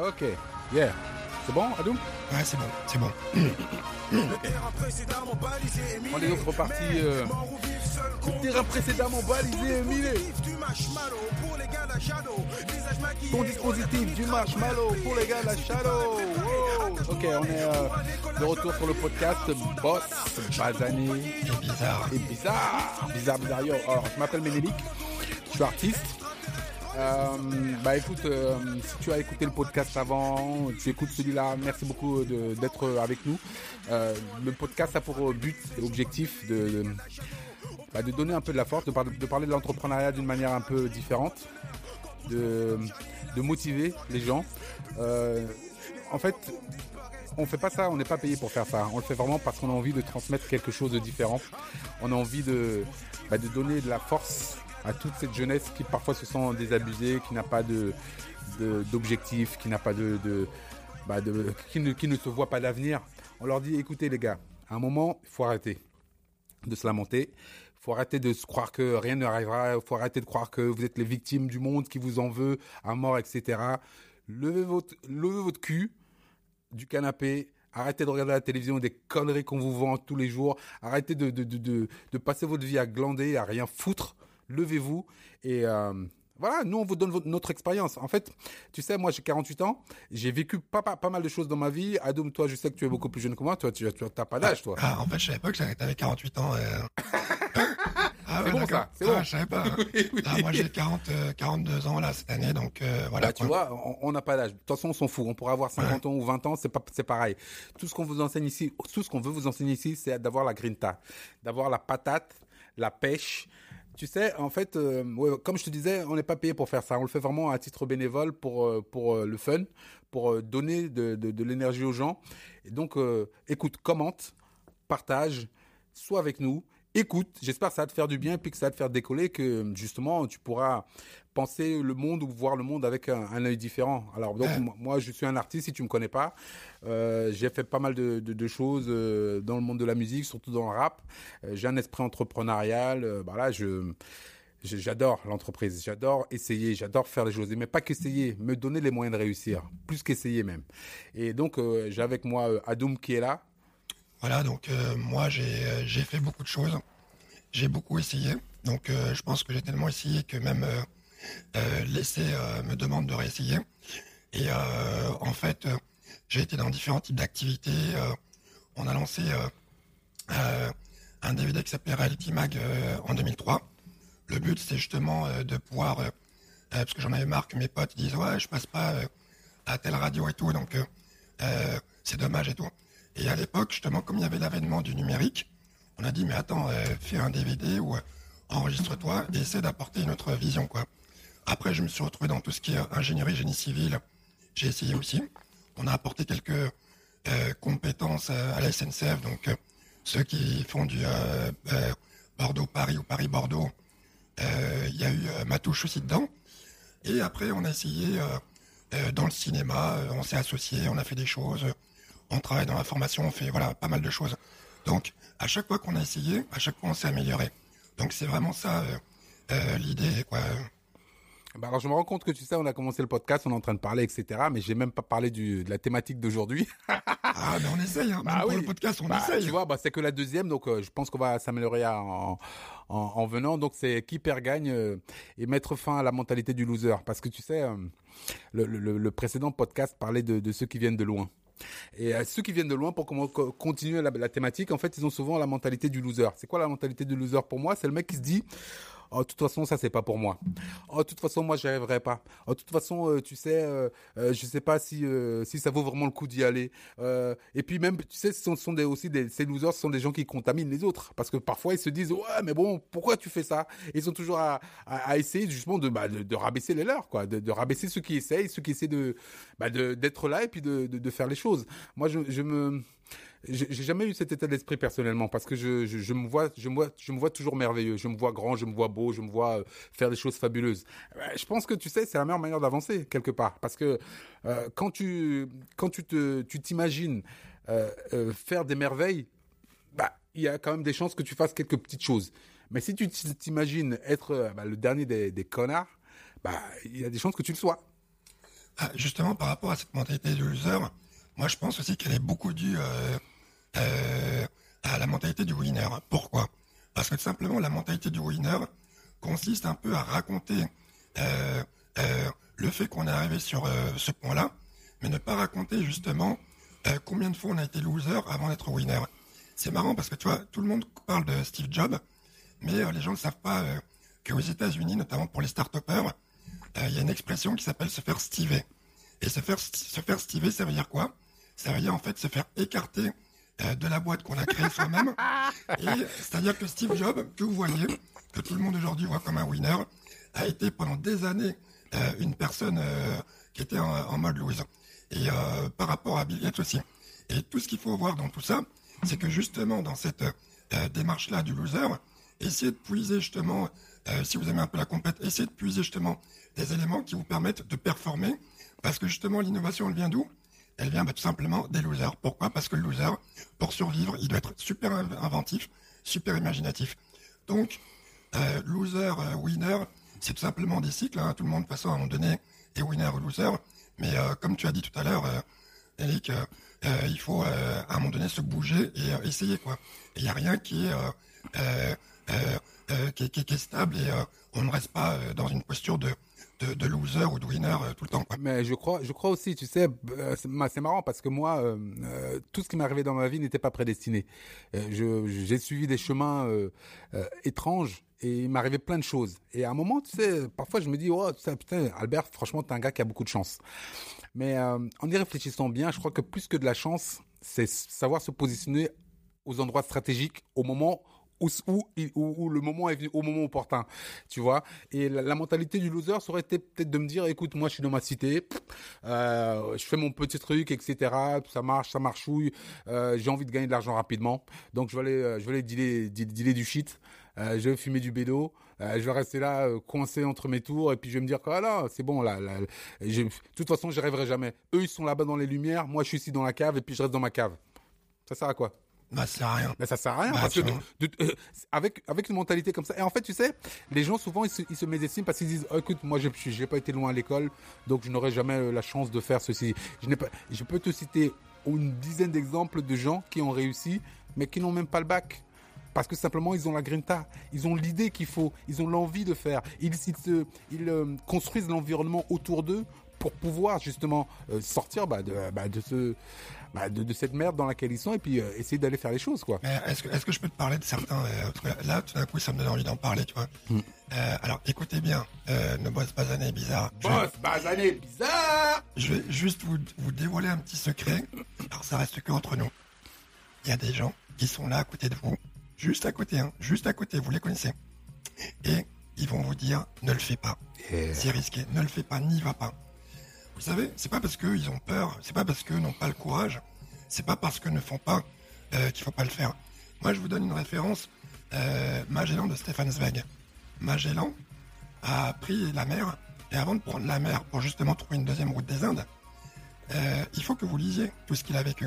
Ok, yeah. C'est bon, Adoum? Ouais, c'est bon, c'est bon. On est donc reparti. Euh... Le terrain précédemment balisé et miné. Ton dispositif du marshmallow pour les gars de la shadow. Wow. Ok, on est euh, de retour sur le podcast Boss, Bazané Et bizarre. et Bizarre. Bizarre, bizarre. Yo, alors, je m'appelle Ménélique, je suis artiste. Euh, bah écoute, euh, si tu as écouté le podcast avant, tu écoutes celui-là, merci beaucoup d'être avec nous. Euh, le podcast a pour but et objectif de, de, bah, donner un peu de la force, de, par- de parler de l'entrepreneuriat d'une manière un peu différente, de, de motiver les gens. En fait, on fait pas ça, on n'est pas payé pour faire ça. On le fait vraiment parce qu'on a envie de transmettre quelque chose de différent. On a envie de, bah, de donner de la force à toute cette jeunesse qui parfois se sent désabusée, qui n'a pas de d'objectif, qui n'a pas de, bah, de- qui, ne, qui ne se voit pas d'avenir. On leur dit écoutez les gars, à un moment, il faut arrêter de se lamenter. Il faut arrêter de se croire que rien n'arrivera. Il faut arrêter de croire que vous êtes les victimes du monde qui vous en veut à mort, etc. Levez votre, levez votre cul du canapé. Arrêtez de regarder la télévision des conneries qu'on vous vend tous les jours. Arrêtez de, de, de, de passer votre vie à glander, à rien foutre. Levez-vous et euh, voilà, nous on vous donne votre- notre expérience. En fait, tu sais, moi j'ai 48 ans, j'ai vécu pas, pas, pas mal de choses dans ma vie. Adoum, toi, je sais que tu es beaucoup plus jeune que moi. Toi, tu t'as pas d'âge, toi. Ah, en fait, je savais pas que t'avais 48 ans. euh. Ah, C'est bon, ça, c'est Ah, bon. je savais pas. Oui, oui. Ah, moi, j'ai 40, euh, 42 ans, là, cette année, donc euh, voilà. Bah, tu vois, on- n'a pas d'âge. De toute façon, on s'en fout. On pourra avoir 50 ans ou 20 ans, c'est pas, c'est pareil. Tout ce qu'on vous enseigne ici, tout ce qu'on veut vous enseigner ici, c'est d'avoir la grinta, d'avoir la patate, la pêche. Tu sais, en fait, euh, comme je te disais, on n'est pas payé pour faire ça. On le fait vraiment à titre bénévole pour euh, pour euh, le fun, pour donner de, de, l'énergie aux gens. Et donc, écoute, commente, partage, sois avec nous. Écoute, j'espère que ça va te faire du bien puis que ça va te faire décoller, que justement tu pourras penser le monde ou voir le monde avec un, un œil différent. Alors donc Ouais. moi, je suis un artiste, si tu me connais pas, euh, j'ai fait pas mal de, de, de choses euh, dans le monde de la musique, surtout dans le rap. Euh, j'ai un esprit entrepreneurial. Bah là, je J'adore l'entreprise, j'adore essayer, j'adore faire les choses, mais pas qu'essayer, me donner les moyens de réussir, plus qu'essayer même. Et donc j'ai avec moi Adoum qui est là. Voilà, donc moi, j'ai fait beaucoup de choses. J'ai beaucoup essayé. Donc, je pense que j'ai tellement essayé que même euh, l'essai euh, me demande de réessayer. Et euh, en fait, euh, j'ai été dans différents types d'activités. euh, on a lancé un DVD qui s'appelait Reality Mag en 2003. Le but, c'est justement de pouvoir, parce que j'en avais marre que mes potes disent ouais, je passe pas à telle radio et tout, donc c'est dommage et tout. Et à l'époque, justement, comme il y avait l'avènement du numérique, on a dit mais attends, fais un DVD ou enregistre-toi et essaie d'apporter une autre vision, quoi. Après, je me suis retrouvé dans tout ce qui est ingénierie, génie civil. J'ai essayé aussi. On a apporté quelques euh, compétences euh, à la SNCF, donc euh, ceux qui font du Bordeaux-Paris ou Paris-Bordeaux, il y a eu ma touche aussi dedans. Et après, on a essayé dans le cinéma, on s'est associé, on a fait des choses, on travaille dans la formation, on fait voilà pas mal de choses. Donc, à chaque fois qu'on a essayé, à chaque fois on s'est amélioré. Donc c'est vraiment ça l'idée. Bah alors je me rends compte que tu sais, on a commencé le podcast, on est en train de parler, etc. Mais j'ai même pas parlé du, de la thématique d'aujourd'hui. Ah, mais on essaye, hein. Bah Même pour oui. le podcast, on Bah, essaye. Tu vois, bah, c'est que la deuxième, donc euh, je pense qu'on va s'améliorer en, en, en venant. Donc c'est qui perd gagne euh, et mettre fin à la mentalité du loser. Parce que tu sais, euh, le, le, le précédent podcast parlait de, de ceux qui viennent de loin. Et ceux qui viennent de loin, pour continuer la, la thématique, en fait, ils ont souvent la mentalité du loser. C'est quoi la mentalité du loser pour moi? C'est le mec qui se dit Oh, de toute façon, ça c'est pas pour moi. Oh, de toute façon, moi, j'y arriverai pas. Oh, de toute façon, euh, tu sais, euh, euh, je sais pas si euh, si ça vaut vraiment le coup d'y aller. Euh, et puis même, tu sais, ce sont, des, aussi des ces losers, ce sont des gens qui contaminent les autres, parce que parfois ils se disent ouais, mais bon, pourquoi tu fais ça? Ils sont toujours à, essayer justement de, bah, de rabaisser les leurs, quoi, de, rabaisser ceux qui essayent, ceux qui essaient de bah, d'être là et puis de, faire les choses. Moi, je me j'ai jamais eu cet état d'esprit personnellement parce que je, me vois je me vois je me vois toujours merveilleux. Je me vois grand je me vois beau je me vois euh, faire des choses fabuleuses. Euh, je pense que tu sais c'est la meilleure manière d'avancer quelque part. Parce que euh, quand tu quand tu tu t'imagines faire des merveilles bah il y a quand même des chances que tu fasses quelques petites choses. Mais si tu t'imagines être bah, le dernier des, des connards bah il y a des chances que tu le sois. Ah, justement, par rapport à cette mentalité de loser, moi je pense aussi qu'elle est beaucoup due euh, euh, à la mentalité du winner. Pourquoi? Parce que tout simplement, la mentalité du winner consiste un peu à raconter euh, le fait qu'on est arrivé sur ce point-là, mais ne pas raconter justement combien de fois on a été loser avant d'être winner. C'est marrant parce que tu vois, tout le monde parle de Steve Jobs, mais les gens ne savent pas qu'aux États-Unis, notamment pour les start-upers, il y a une expression qui s'appelle se faire stiver. Et se faire, se faire stiver, ça veut dire quoi? Ça veut dire en fait se faire écarter euh, de la boîte qu'on a créée soi-même. c'est-à-dire que Steve Jobs, que vous voyez, que tout le monde aujourd'hui voit comme un winner, a été pendant des années euh, une personne euh, qui était en, mode loser. Et par rapport à Bill Gates aussi. Et tout ce qu'il faut voir dans tout ça, c'est que justement dans cette démarche-là du loser, essayez de puiser justement, si vous aimez un peu la compète, essayez de puiser justement des éléments qui vous permettent de performer parce que justement, l'innovation, elle vient d'où? Elle vient bah, tout simplement des losers. Pourquoi? Parce que le loser, pour survivre, il doit être super inventif, super imaginatif. Donc, euh, loser, euh, winner, c'est tout simplement des cycles. Hein. Tout le monde, de à un moment donné, est winner ou loser. Mais euh, comme tu as dit tout à l'heure, Eric, il faut à un moment donné se bouger et essayer. quoi. Il n'y a rien qui est, qui, est stable et on ne reste pas dans une posture de de, loser ou de winner euh, tout le temps. Mais je crois, je crois aussi, tu sais, euh, c'est marrant parce que moi, euh, tout ce qui m'est arrivé dans ma vie n'était pas prédestiné. J'ai suivi des chemins étranges et il m'arrivait plein de choses. Et à un moment, tu sais, parfois je me dis, oh, putain, Albert, franchement, t'es un gars qui a beaucoup de chance. Mais en y réfléchissant bien, je crois que plus que de la chance, c'est savoir se positionner aux endroits stratégiques au moment où, où, le moment est venu au moment opportun, tu vois. Et la, mentalité du loser serait peut-être de me dire, écoute, moi je suis dans ma cité, euh, je fais mon petit truc, etc. Ça marche, ça marchouille. Euh, j'ai envie de gagner de l'argent rapidement, donc je vais aller, euh, je vais aller dealer, dealer du shit. Euh, je vais fumer du bédo, je vais rester là coincé entre mes tours et puis je vais me dire que ah c'est bon là, de toute façon j'y rêverai jamais. Eux ils sont là-bas dans les lumières, moi je suis ici dans la cave et puis je reste dans ma cave. Ça sert à quoi? Bah, ça sert à rien. Mais ça sert à rien. Bah, parce que euh, avec, avec une mentalité comme ça. Et en fait, tu sais, les gens, souvent, ils se, ils se mésestiment parce qu'ils disent, oh, écoute, moi, je n'ai pas été loin à l'école, donc je n'aurai jamais euh, la chance de faire ceci. Je, pas, je peux te citer une dizaine d'exemples de gens qui ont réussi, mais qui n'ont même pas le bac. Parce que simplement, ils ont la grinta. Ils ont l'idée qu'il faut. Ils ont l'envie de faire. Ils, ils, se, ils euh, construisent l'environnement autour d'eux pour pouvoir justement sortir bah, de, bah, de ce bah, de, cette merde dans laquelle ils sont et puis euh, essayer d'aller faire les choses quoi. Est-ce que, est que je peux te parler de certains euh, Là, tout d'un coup, ça me donne envie d'en parler, tu vois. Euh, alors, écoutez bien, ne bosse pas années bizarre. Bosse pas années bizarre. Je vais juste vous, vous dévoiler un petit secret. Alors, ça reste que entre nous. Il y a des gens qui sont là à côté de vous, juste à côté, hein, juste à côté, vous les connaissez. Et ils vont vous dire, ne le fais pas. C'est risqué, ne le fais pas, n'y va pas. Vous savez, c'est pas parce qu'ils ont peur, c'est pas parce qu'ils n'ont pas le courage, c'est pas parce qu'ils ne font pas euh, qu'il faut pas le faire. Moi, je vous donne une référence, euh, Magellan de Stéphane Zweig. Magellan a pris la mer, et avant de prendre la mer pour justement trouver une deuxième route des Indes, euh, il faut que vous lisiez tout ce qu'il a vécu.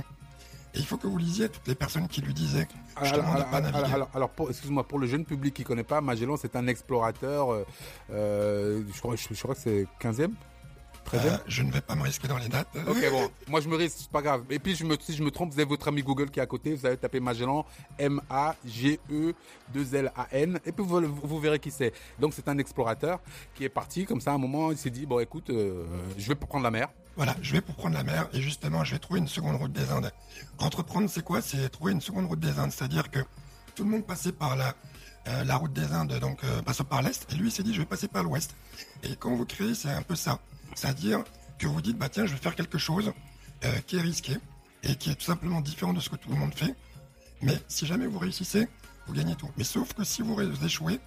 Et il faut que vous lisiez toutes les personnes qui lui disaient justement alors, de pas naviguer. Alors, alors excuse-moi, pour le jeune public qui ne connaît pas, Magellan, c'est un explorateur, je, crois, je, je crois que c'est 15e euh, je ne vais pas me risquer dans les dates. Ok, bon. Moi, je me risque, c'est pas grave. Et puis, je me, si je me trompe, vous avez votre ami Google qui est à côté. Vous allez taper Magellan, M-A-G-E-2-L-A-N. Et puis, vous, vous verrez qui c'est. Donc, c'est un explorateur qui est parti comme ça. À un moment, il s'est dit, bon, écoute, euh, je vais pour prendre la mer. Voilà, je vais pour prendre la mer. Et justement, je vais trouver une seconde route des Indes. Entreprendre, c'est quoi? C'est trouver une seconde route des Indes. C'est-à-dire que tout le monde passait par la, euh, la route des Indes, donc passant par l'Est. Et lui, il s'est dit, je vais passer par l'Ouest. Et quand vous créez, c'est un peu ça. C'est-à-dire que vous dites, bah tiens, je vais faire quelque chose euh, qui est risqué et qui est tout simplement différent de ce que tout le monde fait. Mais si jamais vous réussissez, vous gagnez tout. Mais sauf que si vous échouez,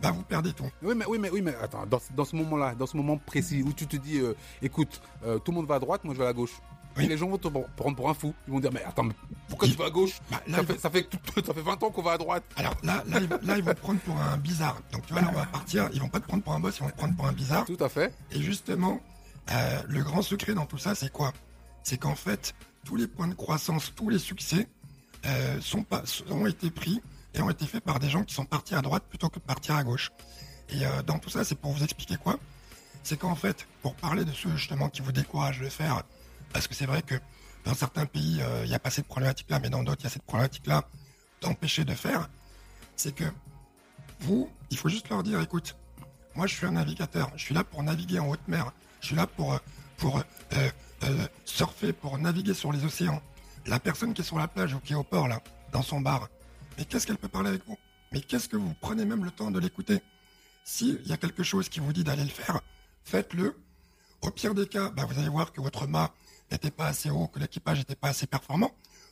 bah vous perdez tout. Oui, mais oui, mais oui, mais attends, dans, ce moment-là, dans ce moment précis où tu te dis, euh, écoute, euh, tout le monde va à droite, moi je vais à la gauche. Et les gens vont te prendre pour un fou. Ils vont dire, mais attends, pourquoi tu vas à gauche? Bah, ça, fait, ça, fait, ça, fait, 20 ans qu'on va à droite. Alors là, là, ils, vont te prendre pour un bizarre. Donc tu vois, là, on va partir. Ils vont pas te prendre pour un boss, ils vont te prendre pour un bizarre. Tout à fait. Et justement, euh, le grand secret dans tout ça, c'est quoi? C'est qu'en fait, tous les points de croissance, tous les succès euh, sont pas, ont été pris et ont été faits par des gens qui sont partis à droite plutôt que de partir à gauche. Et euh, dans tout ça, c'est pour vous expliquer quoi? C'est qu'en fait, pour parler de ceux justement qui vous découragent de faire, parce que c'est vrai que dans certains pays, il n'y a pas cette problématique-là, mais dans d'autres, il y a cette problématique-là d'empêcher de faire, c'est que vous, il faut juste leur dire, écoute, moi je suis un navigateur, je suis là pour naviguer en haute mer, je suis là pour, pour euh, euh, surfer, pour naviguer sur les océans. La personne qui est sur la plage ou qui est au port, là, dans son bar, mais qu'est-ce qu'elle peut parler avec vous? Mais qu'est-ce que vous prenez même le temps de l'écouter? S'il y a quelque chose qui vous dit d'aller le faire, faites-le. Au pire des cas, bah, vous allez voir que votre mât n'était pas assez haut, que l'équipage n'était pas assez performant.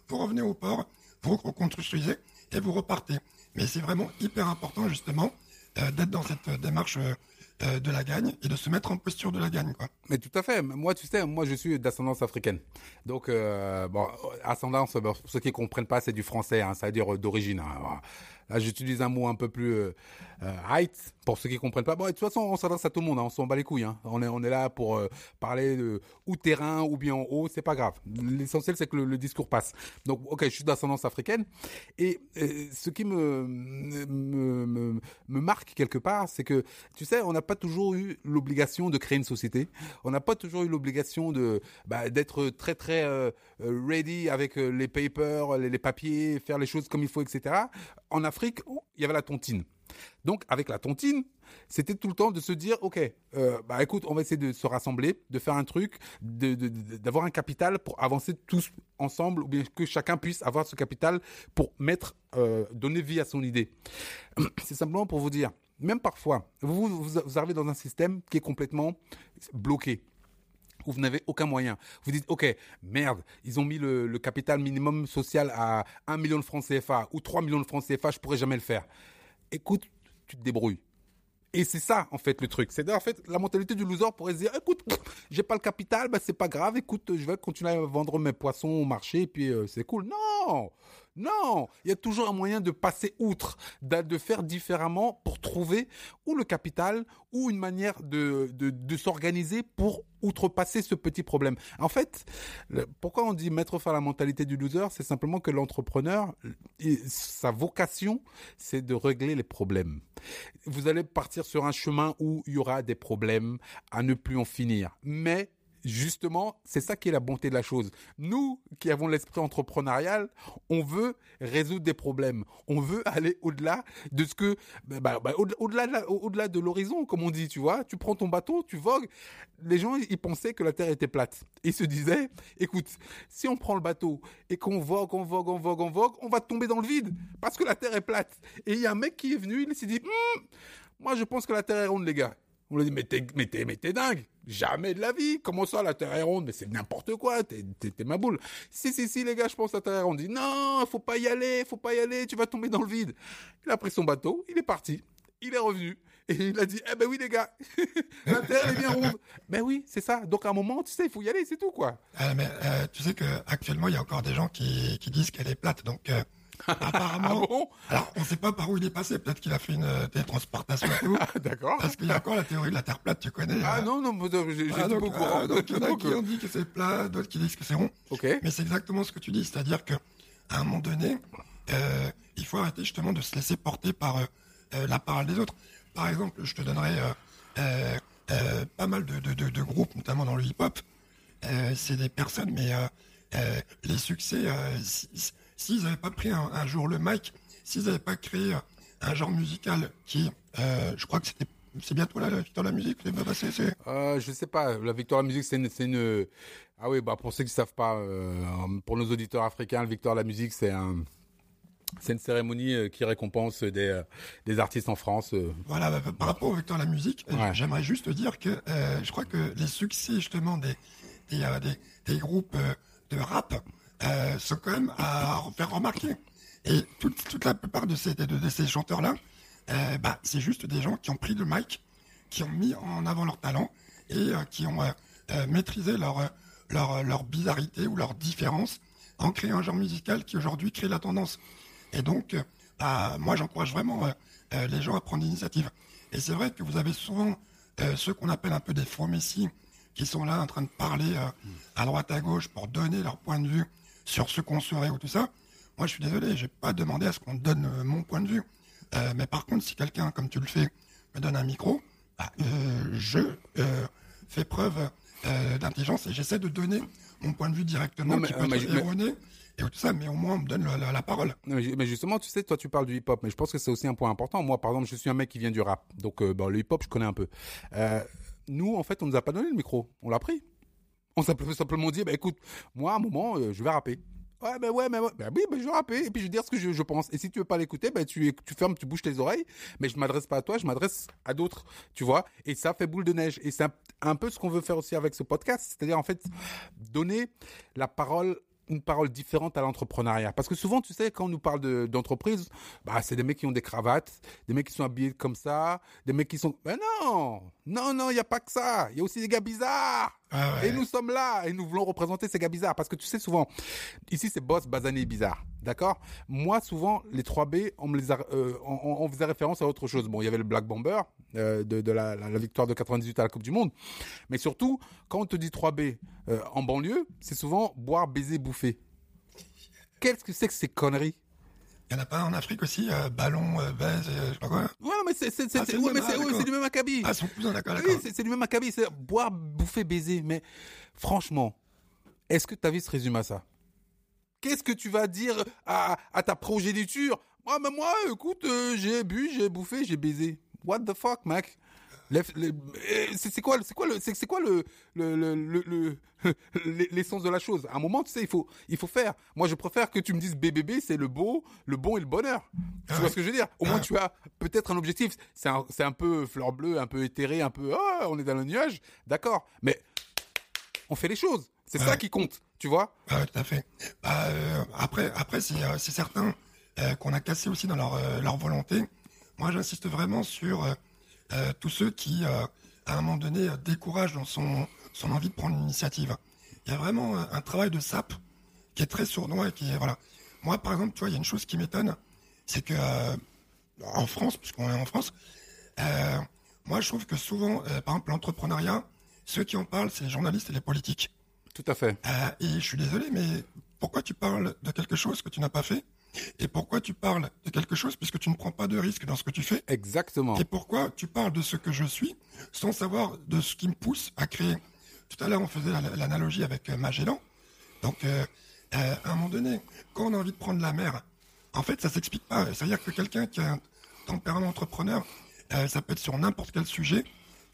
Vous revenez au port, vous reconstruisez et vous repartez. Mais c'est vraiment hyper important justement euh, d'être dans cette démarche euh, de la gagne et de se mettre en posture de la gagne. Quoi. Mais tout à fait. Moi, tu sais, moi, je suis d'ascendance africaine. Donc, euh, bon, ascendance, pour ceux qui comprennent pas, c'est du français, hein, ça veut dire d'origine. Hein. Là, j'utilise un mot un peu plus euh, euh, height pour ceux qui comprennent pas. Bon, de toute façon, on s'adresse à tout le monde. Hein, on s'en bat les couilles. Hein. On est on est là pour euh, parler de ou terrain ou bien en haut. C'est pas grave. L'essentiel c'est que le, discours passe. Donc, ok, je suis d'ascendance africaine et, ce qui me me, me me marque quelque part, c'est que tu sais, on n'a pas toujours eu l'obligation de créer une société. On n'a pas toujours eu l'obligation de bah, d'être très très ready avec les papers, les, les papiers, faire les choses comme il faut, etc. En Afrique il y avait la tontine. Donc, avec la tontine, c'était tout le temps de se dire, ok, euh, bah écoute, on va essayer de se rassembler, de faire un truc, d'avoir un capital pour avancer tous ensemble, ou bien que chacun puisse avoir ce capital pour mettre, euh, donner vie à son idée. C'est simplement pour vous dire, même parfois, vous, vous arrivez dans un système qui est complètement bloqué où vous n'avez aucun moyen. Vous dites, OK, merde, ils ont mis le, capital minimum social à 1 million de francs CFA ou 3 millions de francs CFA, je pourrais jamais le faire. Écoute, tu te débrouilles. Et c'est ça, en fait, le truc. C'est en fait la mentalité du loser pourrait se dire, écoute, j'ai pas le capital, bah c'est pas grave, écoute, je vais continuer à vendre mes poissons au marché, puis euh, c'est cool. Non, non, il y a toujours un moyen de passer outre, de faire différemment pour trouver ou le capital ou une manière de, de, s'organiser pour outrepasser ce petit problème. En fait, pourquoi on dit mettre fin à la mentalité du loser, c'est simplement que l'entrepreneur, sa vocation, c'est de régler les problèmes. Vous allez partir sur un chemin où il y aura des problèmes à ne plus en finir. Mais justement, c'est ça qui est la bonté de la chose. Nous, qui avons l'esprit entrepreneurial, on veut résoudre des problèmes. On veut aller au-delà de ce que, bah, bah, bah au-delà, de au-delà de l'horizon, comme on dit, tu vois. Tu prends ton bateau, tu vogues. Les gens, ils pensaient que la Terre était plate. Ils se disaient, écoute, si on prend le bateau et qu'on vogue, on vogue, on vogue, on vogue, on va tomber dans le vide parce que la Terre est plate. Et il y a un mec qui est venu, il s'est dit, hum, moi, je pense que la Terre est ronde, les gars. On lui dit, mais t'es, dingue. Jamais de la vie. Comment ça, la Terre est ronde? Mais c'est n'importe quoi. T'es, ma boule. Si, si, si, les gars, je pense que la Terre est ronde. dit, non, faut pas y aller, faut pas y aller, tu vas tomber dans le vide. Il a pris son bateau, il est parti. Il est revenu. Et il a dit, eh ben oui, les gars, la Terre est bien ronde. ben oui, c'est ça. Donc, à un moment, tu sais, il faut y aller, c'est tout, quoi. Euh, mais, euh, tu sais que actuellement, il y a encore des gens qui, qui disent qu'elle est plate. Donc, euh, Apparemment. Ah alors, on ne sait pas par où il est passé. Peut-être qu'il a fait une euh, télétransportation et tout. Ah, d'accord. Parce qu'il y a encore la théorie de la Terre plate, tu connais. Ah euh. non, non, j'ai ah, donc, au courant. donc, il y en a qui ont dit que c'est plat, d'autres qui disent que c'est rond. Ok. Mais c'est exactement ce que tu dis. C'est-à-dire que, à un moment donné, euh, il faut arrêter justement de se laisser porter par euh, la parole des autres. Par exemple, je te donnerai pas mal de, de, de, de, groupes, notamment dans le hip-hop. c'est des personnes, mais les succès, s'ils n'avaient pas pris un, jour le mic, s'ils n'avaient pas créé un genre musical qui, euh, je crois que c'était c'est bientôt la, la victoire de la musique, c'est euh, Je sais pas, la victoire de la musique, c'est une, une, Ah oui, bah pour ceux qui savent pas, euh, pour nos auditeurs africains, la victoire de la musique, c'est un... C'est une cérémonie euh, qui récompense des, des artistes en France. Voilà, bah, par rapport aux de la musique, j'aimerais juste dire que je crois que les succès justement des, des, des, des groupes de rap, euh, sont quand même à faire remarquer. Et toute, la plupart de ces, chanteurs-là, euh, bah, c'est juste des gens qui ont pris le mic, qui ont mis en avant leur talent et euh, qui ont euh, maîtrisé leur, leur, bizarreté ou leur différence en créant un genre musical qui aujourd'hui crée la tendance. Et donc, bah, moi, j'encourage vraiment les gens à prendre l'initiative. Et c'est vrai que vous avez souvent ceux qu'on appelle un peu des faux messies qui sont là en train de parler à droite à gauche pour donner leur point de vue sur ce qu'on serait ou tout ça. Moi, je suis désolé, j'ai pas demandé à ce qu'on donne euh, mon point de vue. Euh, mais par contre, si quelqu'un, comme tu le fais, me donne un micro, bah, je fais preuve d'intelligence et j'essaie de donner mon point de vue directement, qui peut être erroné et tout ça, mais au moins on me donne la, parole. Mais justement, tu sais, toi tu parles du hip-hop, mais je pense que c'est aussi un point important. Moi, par exemple, je suis un mec qui vient du rap, donc euh, le hip-hop, je connais un peu. Euh, nous, en fait, on nous a pas donné le micro, on l'a pris. On s'est simplement dit, bah écoute, moi, à un moment, euh, je vais rapper. Ouais, ben ouais, mais ouais. Ben oui, ben je vais rapper et puis je vais dire ce que je, pense. Et si tu veux pas l'écouter, ben tu, tu fermes, tu bouges tes oreilles. Mais je m'adresse pas à toi, je m'adresse à d'autres, tu vois. Et ça fait boule de neige. Et c'est un peu ce qu'on veut faire aussi avec ce podcast. C'est-à-dire, en fait, donner la parole une parole différente à l'entrepreneuriat. Parce que souvent, tu sais, quand on nous parle d'entreprise, bah, c'est des mecs qui ont des cravates, des mecs qui sont habillés comme ça, des mecs qui sont... Mais non Non, non, il n'y a pas que ça. Il y a aussi des gars bizarres. Ah et nous sommes là et nous voulons représenter ces gars bizarres. Parce que tu sais, souvent, ici, c'est Boss, Bazané Bizarre. D'accord? Moi, souvent, les 3B, on, me les euh, on, faisait référence à autre chose. Bon, il y avait le Black Bomber euh, de, la, victoire de 98 à la Coupe du Monde. Mais surtout, quand on te dit 3B euh, en banlieue, c'est souvent boire, baiser, bouffer. Qu'est-ce que c'est que ces conneries? Il n'y en a pas en Afrique aussi, ballon, baise, je sais pas quoi. Ouais, mais c'est c'est ah, du même acabit. Ah, son cousin, d'accord, Oui, c'est du même acabit, c'est boire, bouffer, baiser. Mais franchement, est-ce que ta vie se résume à ça? Qu'est-ce que tu vas dire à, ta progéniture? Moi, mais moi, écoute, euh, j'ai bu, j'ai bouffé, j'ai baisé. What the fuck, mec? C'est quoi, c'est quoi le, c'est quoi le, le, l'essence de la chose? À un moment, tu sais, il faut, il faut faire. Moi, je préfère que tu me dises BBB, c'est le beau, le bon et le bonheur. Tu vois ce que je veux dire? Au moins, tu as peut-être un objectif. C'est un, c'est un peu fleur bleue, un peu éthéré, un peu, oh, on est dans le nuage. D'accord. Mais on fait les choses. C'est ça qui compte, tu vois? Ah, Tout à fait. Bah, euh, après, après c'est euh, certain euh, qu'on a cassé aussi dans leur, leur volonté. Moi, j'insiste vraiment sur tous ceux qui, à un moment donné, découragent dans son, son envie de prendre l'initiative. Il y a vraiment un travail de sap qui est très sournois et qui est, voilà. Moi, par exemple, tu vois, il y a une chose qui m'étonne, c'est que en France, puisqu'on est en France, moi, je trouve que souvent, par exemple, l'entrepreneuriat, ceux qui en parlent, c'est les journalistes et les politiques. Tout à fait. Euh, et je suis désolé, mais pourquoi tu parles de quelque chose que tu n'as pas fait Et pourquoi tu parles de quelque chose puisque tu ne prends pas de risque dans ce que tu fais Exactement. Et pourquoi tu parles de ce que je suis sans savoir de ce qui me pousse à créer Tout à l'heure, on faisait l'analogie avec euh, Magellan. Donc, euh, à un moment donné, quand on a envie de prendre la mer, en fait, ça s'explique pas. C'est-à-dire que quelqu'un qui a un tempérament entrepreneur, ça peut être sur n'importe quel sujet,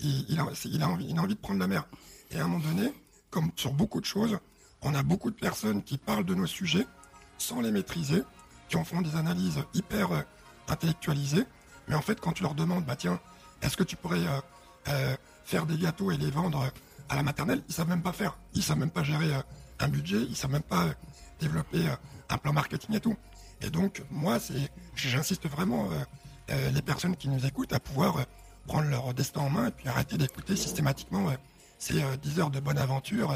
il, a, il, a envie, il a envie de prendre la mer. Et à un moment donné, comme sur beaucoup de choses, on a beaucoup de personnes qui parlent de nos sujets sans les maîtriser, qui en font des analyses hyper euh, intellectualisées, mais en fait, quand tu leur demandes, bah tiens, est-ce que tu pourrais euh, euh, faire des gâteaux et les vendre à la maternelle, ils savent même pas faire, ils savent même pas gérer un budget, ils savent même pas développer un plan marketing et tout. Et donc, moi, c'est, j'insiste vraiment les personnes qui nous écoutent à pouvoir prendre leur destin en main et puis arrêter d'écouter systématiquement c'est 10 euh, heures de bonne aventure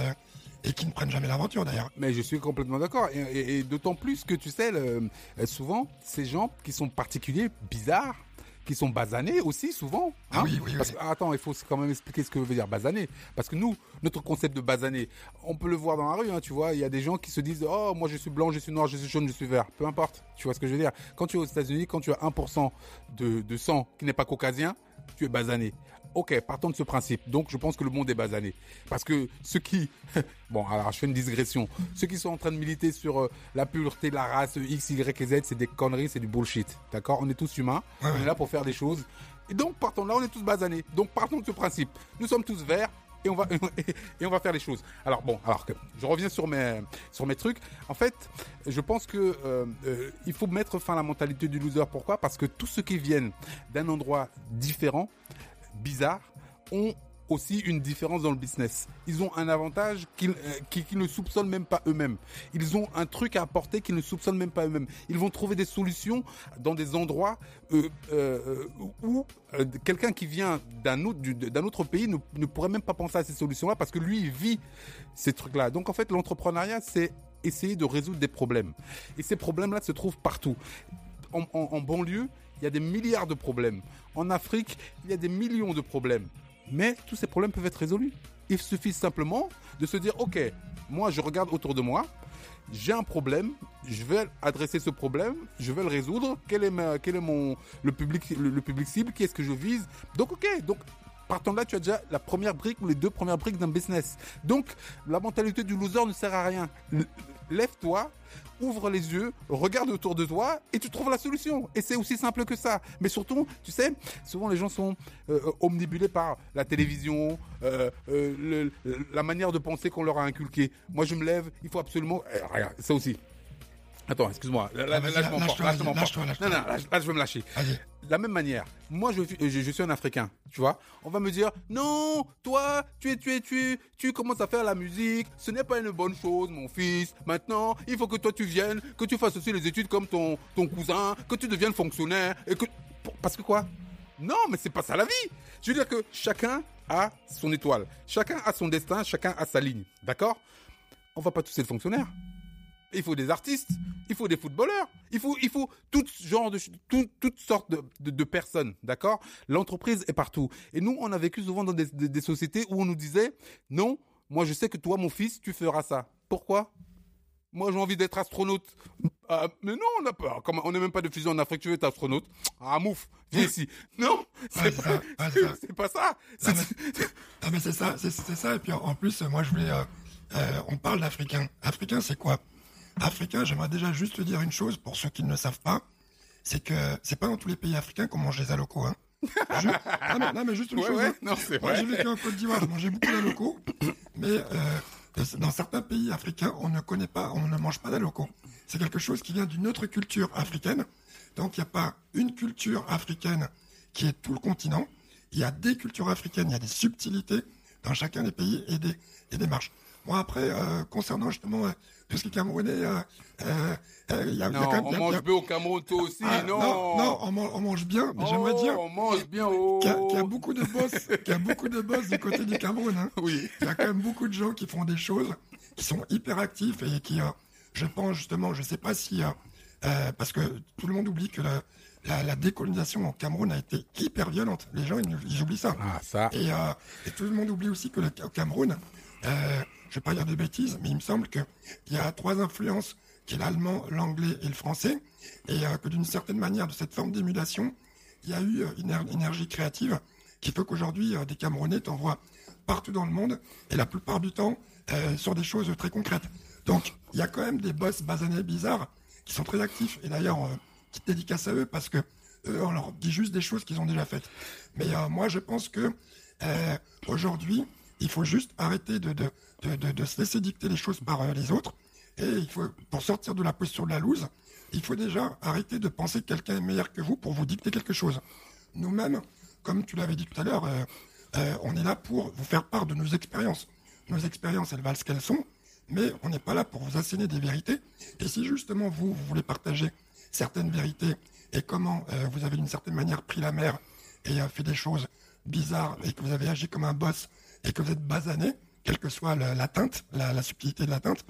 et qui ne prennent jamais l'aventure d'ailleurs. Mais je suis complètement d'accord. Et, d'autant plus que tu sais, euh, souvent, ces gens qui sont particuliers, bizarres, qui sont basanés aussi souvent. ah hein. oui, oui, Parce, Attends, il faut quand même expliquer ce que veut dire basané. Parce que nous, notre concept de basané, on peut le voir dans la rue, hein, tu vois. Il y a des gens qui se disent, oh, moi je suis blanc, je suis noir, je suis jaune, je suis vert. Peu importe. Tu vois ce que je veux dire? Quand tu es aux États-Unis, quand tu as 1% de, de sang qui n'est pas caucasien, tu es basané. Ok, partons de ce principe. Donc, je pense que le monde est basané. Parce que ceux qui, bon, alors je fais une digression. Ceux qui sont en train de militer sur euh, la pureté, la race X, Y et Z, c'est des conneries, c'est du bullshit. D'accord? On est tous humains. on est là pour faire des choses. Et donc, partons là, on est tous basanés. Donc, partons de ce principe. Nous sommes tous verts et on va et on va faire les choses. Alors bon, alors que je reviens sur mes sur mes trucs. En fait, je pense que euh, euh, il faut mettre fin à la mentalité du loser. Pourquoi? Parce que tous ceux qui viennent d'un endroit différent bizarres ont aussi une différence dans le business. Ils ont un avantage qu'ils euh, ne soupçonnent même pas eux-mêmes. Ils ont un truc à apporter qu'ils ne soupçonnent même pas eux-mêmes. Ils vont trouver des solutions dans des endroits euh, euh, où quelqu'un qui vient d'un autre, pays ne, pourrait même pas penser à ces solutions-là parce que lui, il vit ces trucs-là. Donc en fait, l'entrepreneuriat, c'est essayer de résoudre des problèmes. Et ces problèmes-là se trouvent partout. En, en banlieue, il y a des milliards de problèmes. En Afrique, il y a des millions de problèmes. Mais tous ces problèmes peuvent être résolus. Il suffit simplement de se dire, OK, moi je regarde autour de moi, j'ai un problème, je vais adresser ce problème, je vais le résoudre, quel est, mon, le, public, le, public cible, qui est-ce que je vise? Donc OK, donc partant de là, tu as déjà la première brique ou les deux premières briques d'un business. Donc, la mentalité du loser ne sert à rien. Lève-toi, ouvre les yeux, regarde autour de toi et tu trouves la solution. Et c'est aussi simple que ça. Mais surtout, tu sais, souvent les gens sont euh, omnibulés par la télévision, euh, euh, la manière de penser qu'on leur a inculqué. Moi, je me lève, il faut absolument. regarde, ça aussi. Attends, excuse-moi. Là, là, Ah, là, je m'en lâche-toi, porte, là, je vas-y, m'en porte. lâche-toi, lâche-toi. Non, non, là, je- vais me lâcher. De la même manière, moi je, je, je suis un Africain, tu vois. On va me dire non, toi, tu es, tu es, tu, tu commences à faire la musique. Ce n'est pas une bonne chose, mon fils. Maintenant, il faut que toi tu viennes, que tu fasses aussi les études comme ton ton cousin, que tu deviennes fonctionnaire et que parce que quoi? Non, mais c'est pas ça la vie. Je veux dire que chacun a son étoile, chacun a son destin, chacun a sa ligne, d'accord? On va pas tous être fonctionnaires. Il faut des artistes, il faut des footballeurs, il faut, il faut tout genre de, tout- toutes sortes de, de- de personnes, d'accord? L'entreprise est partout. Et nous, on a vécu souvent dans des, des- des sociétés où on nous disait, non, moi je sais que toi, mon fils, tu feras ça. Pourquoi? Moi, j'ai envie d'être astronaute. Ah, mais non, on n'a pas. On n'est même pas de fusion en Afrique. Tu veux être astronaute? Ah, mouf, viens ici. Non, c'est pas, ça, pas. Non, C'est- mais c'est ça, c'est ça. Et puis en- plus, moi je voulais, euh, euh, on parle d'Africain. Africain, c'est quoi? Africain, j'aimerais déjà juste te dire une chose pour ceux qui ne le savent pas, c'est que c'est pas dans tous les pays africains qu'on mange les alocos. Hein. Je- non, mais, non, mais juste une Ouais, chose. ouais, hein. non, Moi j'ai vécu en Côte d'Ivoire, je mangeais beaucoup d'alocos, mais euh, dans certains pays africains, on ne connaît pas, on ne mange pas d'alocos. C'est quelque chose qui vient d'une autre culture africaine. Donc il n'y a pas une culture africaine qui est tout le continent. Il y a des cultures africaines, il y a des subtilités dans chacun des pays et des, et des marches. Moi après, euh, concernant justement euh, tout ce qui est camerounais, euh, euh, euh, y a, il y a Non, quand même... on il y a- il y mange a- bien au Cameroun, toi aussi, Ah, non non, non, on, man- on mange bien, mais j'aimerais Oh, dire On mange bien au. qu'il y, a- y a beaucoup de boss, qu'il y a beaucoup de boss du côté du Cameroun. Hein. Oui. Il y a quand même beaucoup de gens qui font des choses, qui sont hyper actifs et qui, euh, je pense justement, je sais pas si, parce que tout le monde oublie que la, la, la décolonisation au Cameroun a été hyper violente. Les gens, ils, ils oublient ça. Ah, ça. Et, et tout le monde oublie aussi que le, au Cameroun, je vais pas dire de bêtises, mais il me semble que il y a trois influences, qui est l'allemand, l'anglais et le français, et euh, que d'une certaine manière, de cette forme d'émulation, il y a eu euh, une éner- énergie créative qui fait qu'aujourd'hui, euh, des Camerounais t'envoient partout dans le monde, et la plupart du temps, sur des choses très concrètes. Donc, il y a quand même des boss basanés bizarres qui sont très actifs, et d'ailleurs, petite dédicace à eux, parce que eux, on leur dit juste des choses qu'ils ont déjà faites. Mais moi, je pense que aujourd'hui, il faut juste arrêter de, de, se laisser dicter les choses par euh, les autres. Et il faut, pour sortir de la posture de la loose, il faut déjà arrêter de penser que quelqu'un est meilleur que vous pour vous dicter quelque chose. Nous-mêmes, comme tu l'avais dit tout à l'heure, euh, euh, on est là pour vous faire part de nos expériences. Nos expériences, elles valent ce qu'elles sont, mais on n'est pas là pour vous asséner des vérités. Et si justement vous, vous voulez partager certaines vérités et comment vous avez d'une certaine manière pris la mer et fait des choses bizarres et que vous avez agi comme un boss et que vous êtes basané, quelle que soit la, la la, subtilité de la teinte,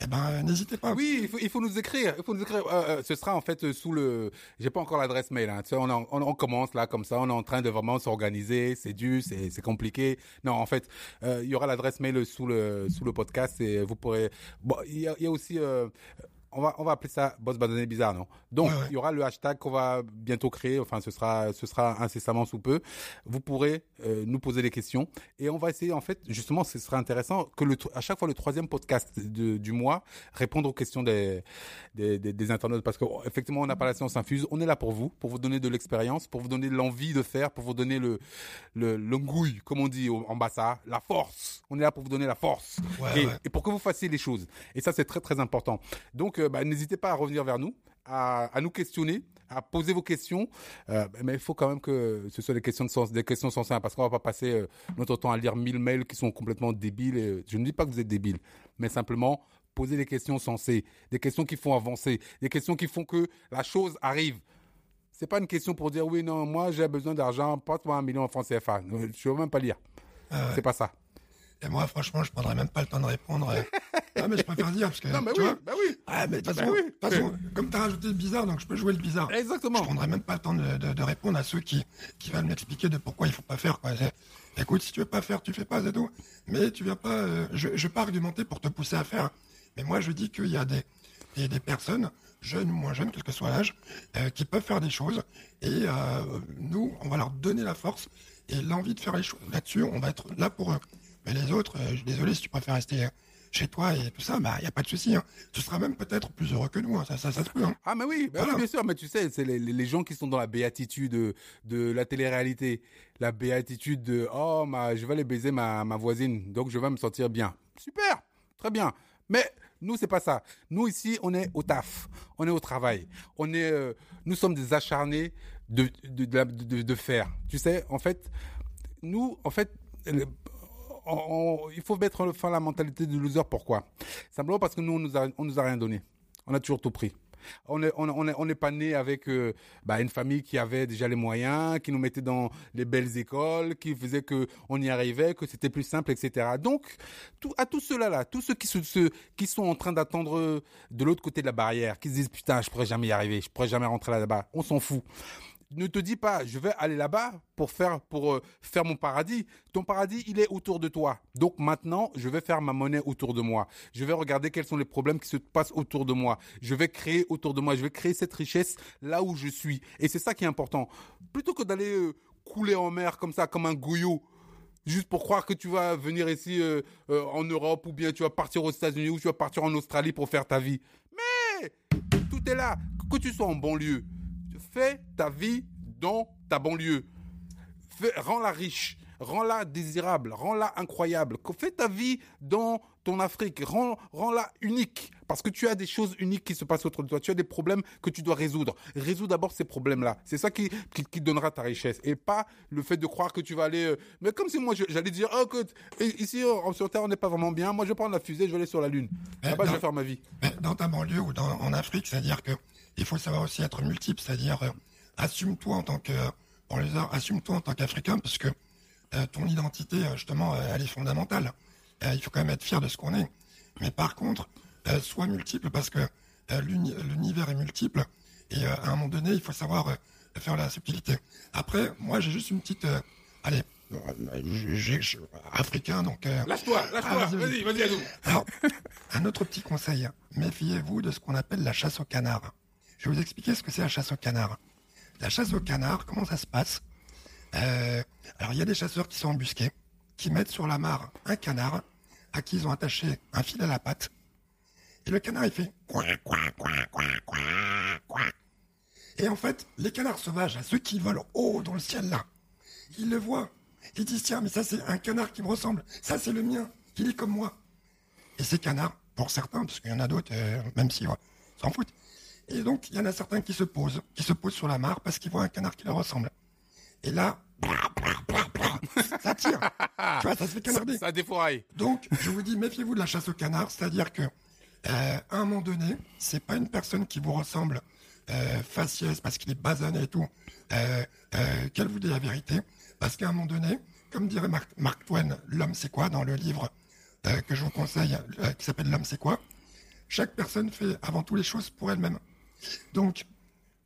eh ben euh, n'hésitez pas. Oui, il faut, nous écrire. Il faut nous écrire. Euh, euh, ce sera en fait sous le. J'ai pas encore l'adresse mail. Hein. On, en- on, on commence là comme ça. On est en train de vraiment s'organiser. C'est dur, c'est compliqué. Non, en fait, il y aura l'adresse mail sous le podcast et vous pourrez. Bon, il y a aussi. On va, on va appeler ça boss banané bizarre, non? Donc, Ouais, ouais. il y aura le hashtag qu'on va bientôt créer. Enfin, ce sera, ce sera incessamment sous peu. Vous pourrez euh, nous poser des questions et on va essayer, en fait, justement, ce sera intéressant que le, à chaque fois le troisième podcast de- du mois répondre aux questions des, des, des, des internautes parce que oh, effectivement, on n'a pas la science infuse. On est là pour vous, pour vous donner de l'expérience, pour vous donner l'envie de faire, pour vous donner le, le, le ngouille, comme on dit en bassa, la force. On est là pour vous donner la force Ouais, et, ouais. et pour que vous fassiez les choses. Et ça, c'est très très important. Donc, euh, bah, n'hésitez pas à revenir vers nous, à, à nous questionner, à poser vos questions. Euh, mais il faut quand même que ce soit des questions de sens, des questions sensées, hein, parce qu'on va pas passer euh, notre temps à lire mille mails qui sont complètement débiles. Et, je ne dis pas que vous êtes débiles, mais simplement poser des questions sensées, des questions qui font avancer, des questions qui font que la chose arrive. C'est pas une question pour dire oui, non, moi j'ai besoin d'argent, passe-moi un million en francs CFA. Je veux même pas lire. C'est pas ça. Et moi, franchement, je prendrais même pas le temps de répondre. euh. non, mais je préfère dire parce que. Non, mais tu oui, vois, bah oui. Ah, mais de toute Bah façon, oui. façon, comme tu as rajouté le bizarre, donc je peux jouer le bizarre. Exactement. Je prendrai même pas le temps de, de- de répondre à ceux qui, qui veulent m'expliquer de pourquoi il faut pas faire. Quoi. Écoute, si tu veux pas faire, tu fais pas, tout. Mais tu viens pas. euh, je, je vais pas argumenter pour te pousser à faire. Mais moi, je dis qu'il y a des, personnes, jeunes ou moins jeunes, quel que soit l'âge, euh, qui peuvent faire des choses. Et euh, nous, on va leur donner la force et l'envie de faire les choses là-dessus, on va être là pour eux. Mais les autres, euh, je suis désolé si tu préfères rester chez toi et tout ça, bah il y a pas de souci. Hein. Tu seras même peut-être plus heureux que nous. Hein. Ça, ça, ça se peut. Hein. Ah mais oui, bah oui, bien sûr. Mais tu sais, c'est les, les gens qui sont dans la béatitude de, de la télé-réalité, la béatitude de oh ma, je vais aller baiser ma, ma voisine, donc je vais me sentir bien. Super, très bien. Mais nous, c'est pas ça. Nous, ici, on est au taf. On est au travail. On est, euh, nous sommes des acharnés de, de, de, de, faire. Tu sais, en fait, nous, en fait, il faut mettre fin à la mentalité du loser. Pourquoi? Simplement parce que nous, on nous a, nous a rien donné. On a toujours tout pris. On n'est pas né avec euh, bah, une famille qui avait déjà les moyens, qui nous mettait dans les belles écoles, qui faisait que on y arrivait, que c'était plus simple, etc. Donc, tout, à tous ceux-là, là, tous ceux qui, se, qui sont en train d'attendre de l'autre côté de la barrière, qui se disent putain, je pourrais jamais y arriver, je pourrais jamais rentrer là-bas, on s'en fout ne te dis pas, je vais aller là-bas pour faire pour euh, faire mon paradis. Ton paradis, il est autour de toi. Donc maintenant, je vais faire ma monnaie autour de moi. Je vais regarder quels sont les problèmes qui se passent autour de moi. Je vais créer autour de moi. Je vais créer cette richesse là où je suis. Et c'est ça qui est important. Plutôt que d'aller euh, couler en mer comme ça, comme un gouillot juste pour croire que tu vas venir ici euh, en Europe ou bien tu vas partir aux États-Unis ou tu vas partir en Australie pour faire ta vie. Mais tout est là. Que tu sois en banlieue, fais ta vie dans ta banlieue. Rends-la riche, rends-la désirable, rends-la incroyable. Fais ta vie dans ton Afrique, rends, la unique. Parce que tu as des choses uniques qui se passent autour de toi. Tu as des problèmes que tu dois résoudre. Résous d'abord ces problèmes-là. C'est ça qui, qui, donnera ta richesse. Et pas le fait de croire que tu vas aller... Euh, mais comme si moi, j'allais dire, oh, écoute, ici, sur Terre, on n'est pas vraiment bien. Moi, je vais prendre la fusée, je vais aller sur la Lune. Là-bas, je vais faire ma vie. Dans ta banlieue ou en Afrique, c'est-à-dire que il faut savoir aussi être multiple, c'est-à-dire euh, assume-toi en tant que assume-toi en tant qu'Africain parce que euh, ton identité euh, justement elle est fondamentale. il faut quand même être fier de ce qu'on est. Mais par contre, sois multiple parce que l'univers est multiple et à un moment donné, il faut savoir faire la subtilité. Après, moi j'ai juste une petite allez, j'ai africain donc lâche-toi, lâche-toi, ah, vas-y, vas-y. Alors, un autre petit conseil, méfiez-vous de ce qu'on appelle la chasse au canard. Je vais vous expliquer ce que c'est la chasse au canard. La chasse au canard, comment ça se passe? Euh, Alors il y a des chasseurs qui sont embusqués, qui mettent sur la mare un canard à qui ils ont attaché un fil à la patte. Et le canard il fait quoi quoi quoi quoi quoi quoi. Et en fait, les canards sauvages, ceux qui volent haut dans le ciel là, ils le voient. Ils disent tiens mais ça c'est un canard qui me ressemble, ça c'est le mien, il est comme moi. Et ces canards, pour certains, parce qu'il y en a d'autres, euh, même si s'en foutent, et donc, il y en a certains qui se posent, qui se posent sur la mare parce qu'ils voient un canard qui leur ressemble. Et là, ça tire. tu vois, ça se fait canarder. Ça, défouraille. Donc, je vous dis, méfiez-vous de la chasse au canard, c'est-à-dire que, euh, à un moment donné, c'est pas une personne qui vous ressemble euh, faciès parce qu'il est basané et tout, euh, euh, qu'elle vous dit la vérité, parce qu'à un moment donné, comme dirait Mark, Mark Twain, l'homme c'est quoi dans le livre que je vous conseille, qui s'appelle L'homme c'est quoi, chaque personne fait avant tout les choses pour elle-même. Donc,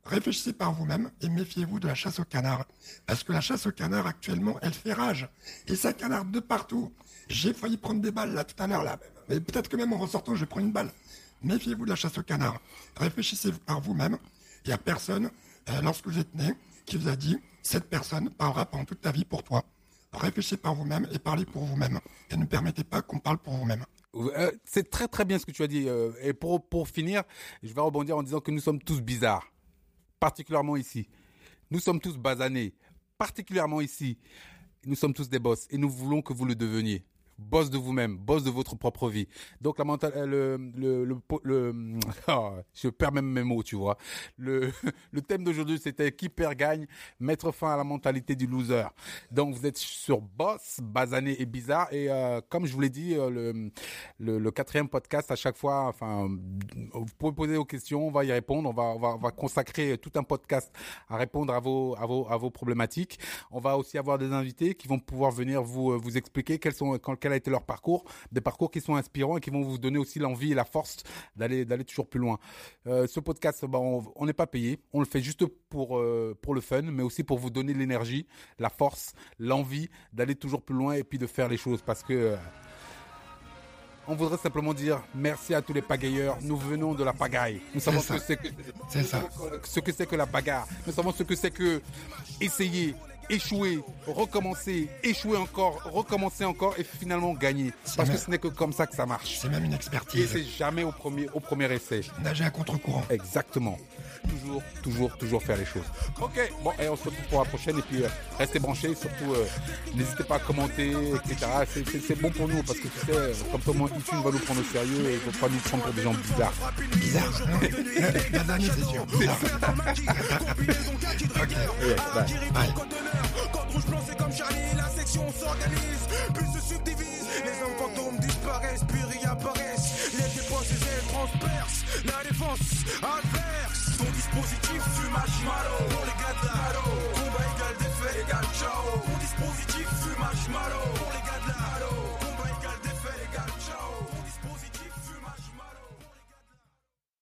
réfléchissez par vous-même et méfiez-vous de la chasse au canard. Parce que la chasse au canard, actuellement, elle fait rage. Et ça canarde de partout. J'ai failli prendre des balles là tout à l'heure là. Mais peut-être que même en ressortant, je vais prendre une balle. Méfiez-vous de la chasse au canard. Réfléchissez par vous-même. Il n'y a personne, euh, lorsque vous êtes né, qui vous a dit, cette personne parlera pendant toute ta vie pour toi. Réfléchissez par vous-même et parlez pour vous-même. Et ne permettez pas qu'on parle pour vous-même. Euh, c'est très très bien ce que tu as dit. Euh, et pour, pour finir, je vais rebondir en disant que nous sommes tous bizarres, particulièrement ici. Nous sommes tous basanés, particulièrement ici. Nous sommes tous des boss et nous voulons que vous le deveniez boss de vous-même, boss de votre propre vie. Donc la mental, euh, le, le, le, le oh, je perds même mes mots, tu vois. Le, le thème d'aujourd'hui, c'était qui perd gagne, mettre fin à la mentalité du loser. Donc vous êtes sur boss, basané et bizarre. Et euh, comme je vous l'ai dit, euh, le, le, le, quatrième podcast, à chaque fois, enfin, vous pouvez poser vos questions, on va y répondre. On va, on va, on va consacrer tout un podcast à répondre à vos, à vos, à vos problématiques. On va aussi avoir des invités qui vont pouvoir venir vous, vous expliquer quels sont, quand, quel a été leur parcours, des parcours qui sont inspirants et qui vont vous donner aussi l'envie et la force d'aller d'aller toujours plus loin. Euh, ce podcast, bah, on n'est pas payé, on le fait juste pour euh, pour le fun, mais aussi pour vous donner l'énergie, la force, l'envie d'aller toujours plus loin et puis de faire les choses parce que euh, on voudrait simplement dire merci à tous les pagailleurs. Nous venons de la pagaille. Nous savons ce que c'est que, c'est ça. ce que c'est que la bagarre. Nous savons ce que c'est que essayer échouer, recommencer, échouer encore, recommencer encore et finalement gagner. Parce que ce n'est que comme ça que ça marche. C'est même une Et expertise. c'est jamais au premier, au premier essai. Nager à contre-courant. Exactement. Toujours, toujours, toujours faire les choses. Ok, bon, et on se retrouve pour la prochaine. Et puis, euh, restez branchés. Surtout, euh, n'hésitez pas à commenter, etc. C'est- bon pour nous parce que tu sais, euh, comme tout le monde, YouTube va nous prendre au sérieux et il ne faut pas nous prendre pour des gens bizarres. Bizarre. hein La dernière, c'est sûr. Bizarre. ok. Ouais. Bye. Rouge blanc, c'est comme Charlie, la section s'organise, puis se subdivise. Les hommes fantômes disparaissent, puis réapparaissent. Les dépenses et transpercent. La défense adverse. Ton dispositif fume marshmallow. Pour les gars de Halo. Combat égal défait égal ciao. Ton dispositif fume marshmallow. Pour les gars